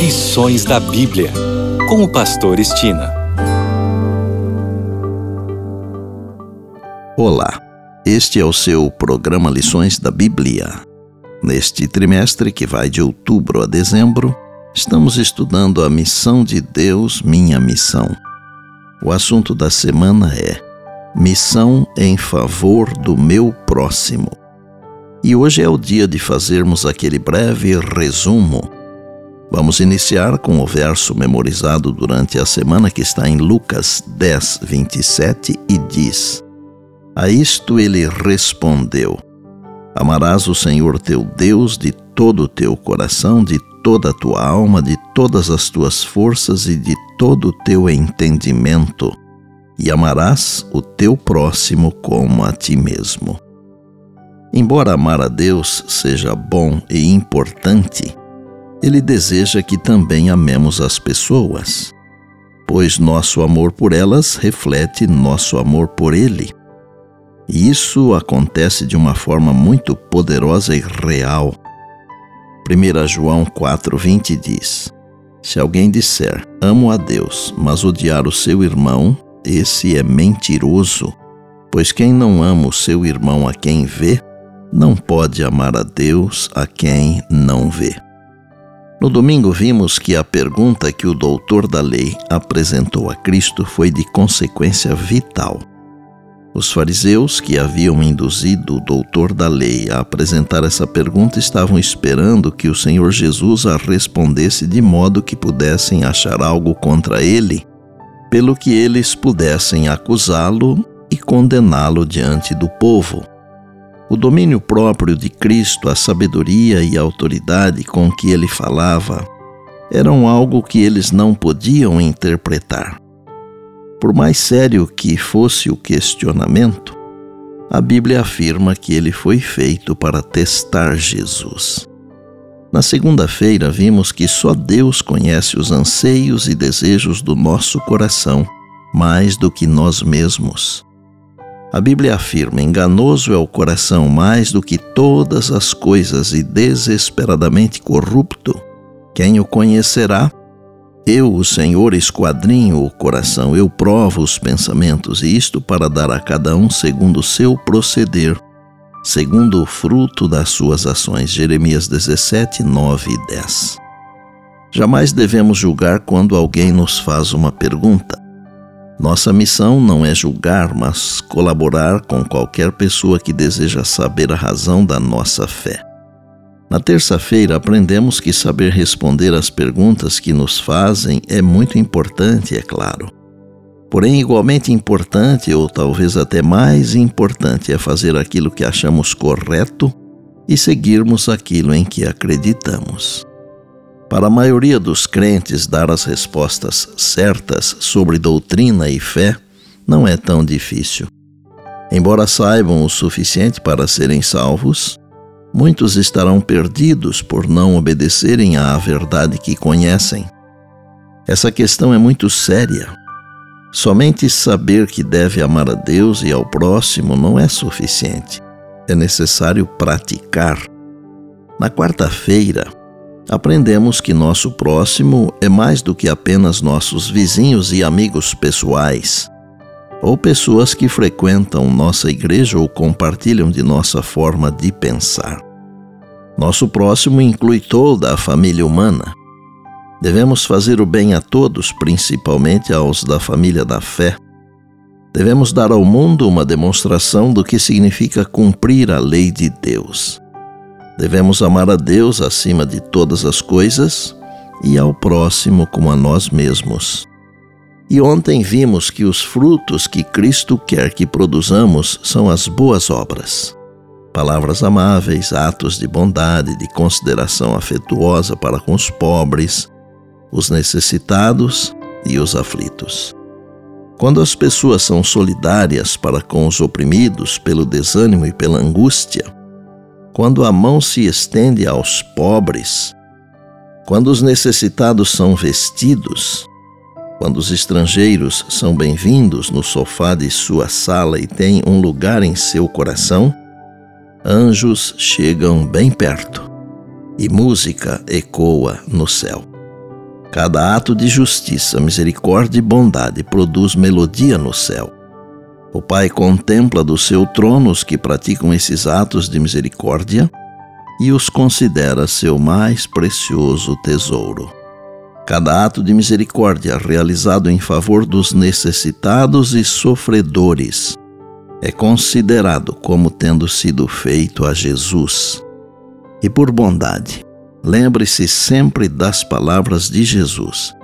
Lições da Bíblia, com o Pastor Estina. Olá, este é o seu programa Lições da Bíblia. Neste trimestre, que vai de outubro a dezembro, estamos estudando a missão de Deus, minha missão. O assunto da semana é Missão em favor do meu próximo. E hoje é o dia de fazermos aquele breve resumo. Vamos iniciar com o verso memorizado durante a semana que está em Lucas 10, 27 e diz: A isto ele respondeu: Amarás o Senhor teu Deus de todo o teu coração, de toda a tua alma, de todas as tuas forças e de todo o teu entendimento, e amarás o teu próximo como a ti mesmo. Embora amar a Deus seja bom e importante, ele deseja que também amemos as pessoas, pois nosso amor por elas reflete nosso amor por Ele. E isso acontece de uma forma muito poderosa e real. 1 João 4,20 diz: Se alguém disser amo a Deus, mas odiar o seu irmão, esse é mentiroso, pois quem não ama o seu irmão a quem vê, não pode amar a Deus a quem não vê. No domingo vimos que a pergunta que o doutor da lei apresentou a Cristo foi de consequência vital. Os fariseus que haviam induzido o doutor da lei a apresentar essa pergunta estavam esperando que o Senhor Jesus a respondesse de modo que pudessem achar algo contra ele, pelo que eles pudessem acusá-lo e condená-lo diante do povo. O domínio próprio de Cristo, a sabedoria e a autoridade com que ele falava, eram algo que eles não podiam interpretar. Por mais sério que fosse o questionamento, a Bíblia afirma que ele foi feito para testar Jesus. Na segunda-feira, vimos que só Deus conhece os anseios e desejos do nosso coração mais do que nós mesmos. A Bíblia afirma: enganoso é o coração mais do que todas as coisas e desesperadamente corrupto. Quem o conhecerá? Eu, o Senhor, esquadrinho o coração, eu provo os pensamentos, e isto para dar a cada um segundo o seu proceder, segundo o fruto das suas ações. Jeremias 17, 9 e 10. Jamais devemos julgar quando alguém nos faz uma pergunta. Nossa missão não é julgar, mas colaborar com qualquer pessoa que deseja saber a razão da nossa fé. Na terça-feira, aprendemos que saber responder às perguntas que nos fazem é muito importante, é claro. Porém, igualmente importante, ou talvez até mais importante, é fazer aquilo que achamos correto e seguirmos aquilo em que acreditamos. Para a maioria dos crentes, dar as respostas certas sobre doutrina e fé não é tão difícil. Embora saibam o suficiente para serem salvos, muitos estarão perdidos por não obedecerem à verdade que conhecem. Essa questão é muito séria. Somente saber que deve amar a Deus e ao próximo não é suficiente. É necessário praticar. Na quarta-feira, aprendemos que nosso próximo é mais do que apenas nossos vizinhos e amigos pessoais, ou pessoas que frequentam nossa igreja ou compartilham de nossa forma de pensar. Nosso próximo inclui toda a família humana. Devemos fazer o bem a todos, principalmente aos da família da fé. Devemos dar ao mundo uma demonstração do que significa cumprir a lei de Deus. Devemos amar a Deus acima de todas as coisas e ao próximo como a nós mesmos. E ontem vimos que os frutos que Cristo quer que produzamos são as boas obras. Palavras amáveis, atos de bondade, de consideração afetuosa para com os pobres, os necessitados e os aflitos. Quando as pessoas são solidárias para com os oprimidos pelo desânimo e pela angústia, quando a mão se estende aos pobres, quando os necessitados são vestidos, quando os estrangeiros são bem-vindos no sofá de sua sala e têm um lugar em seu coração, anjos chegam bem perto e música ecoa no céu. Cada ato de justiça, misericórdia e bondade produz melodia no céu. O Pai contempla do seu trono os que praticam esses atos de misericórdia e os considera seu mais precioso tesouro. Cada ato de misericórdia realizado em favor dos necessitados e sofredores é considerado como tendo sido feito a Jesus. E por bondade, lembre-se sempre das palavras de Jesus.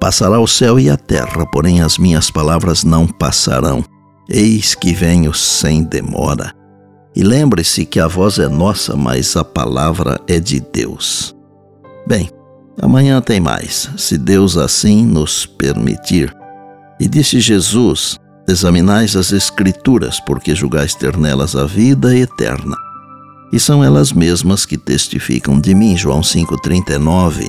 Passará o céu e a terra, porém as minhas palavras não passarão. Eis que venho sem demora. E lembre-se que a voz é nossa, mas a palavra é de Deus. Bem, amanhã tem mais, se Deus assim nos permitir. E disse Jesus: Examinais as Escrituras, porque julgais ter nelas a vida eterna. E são elas mesmas que testificam de mim. João 5,39.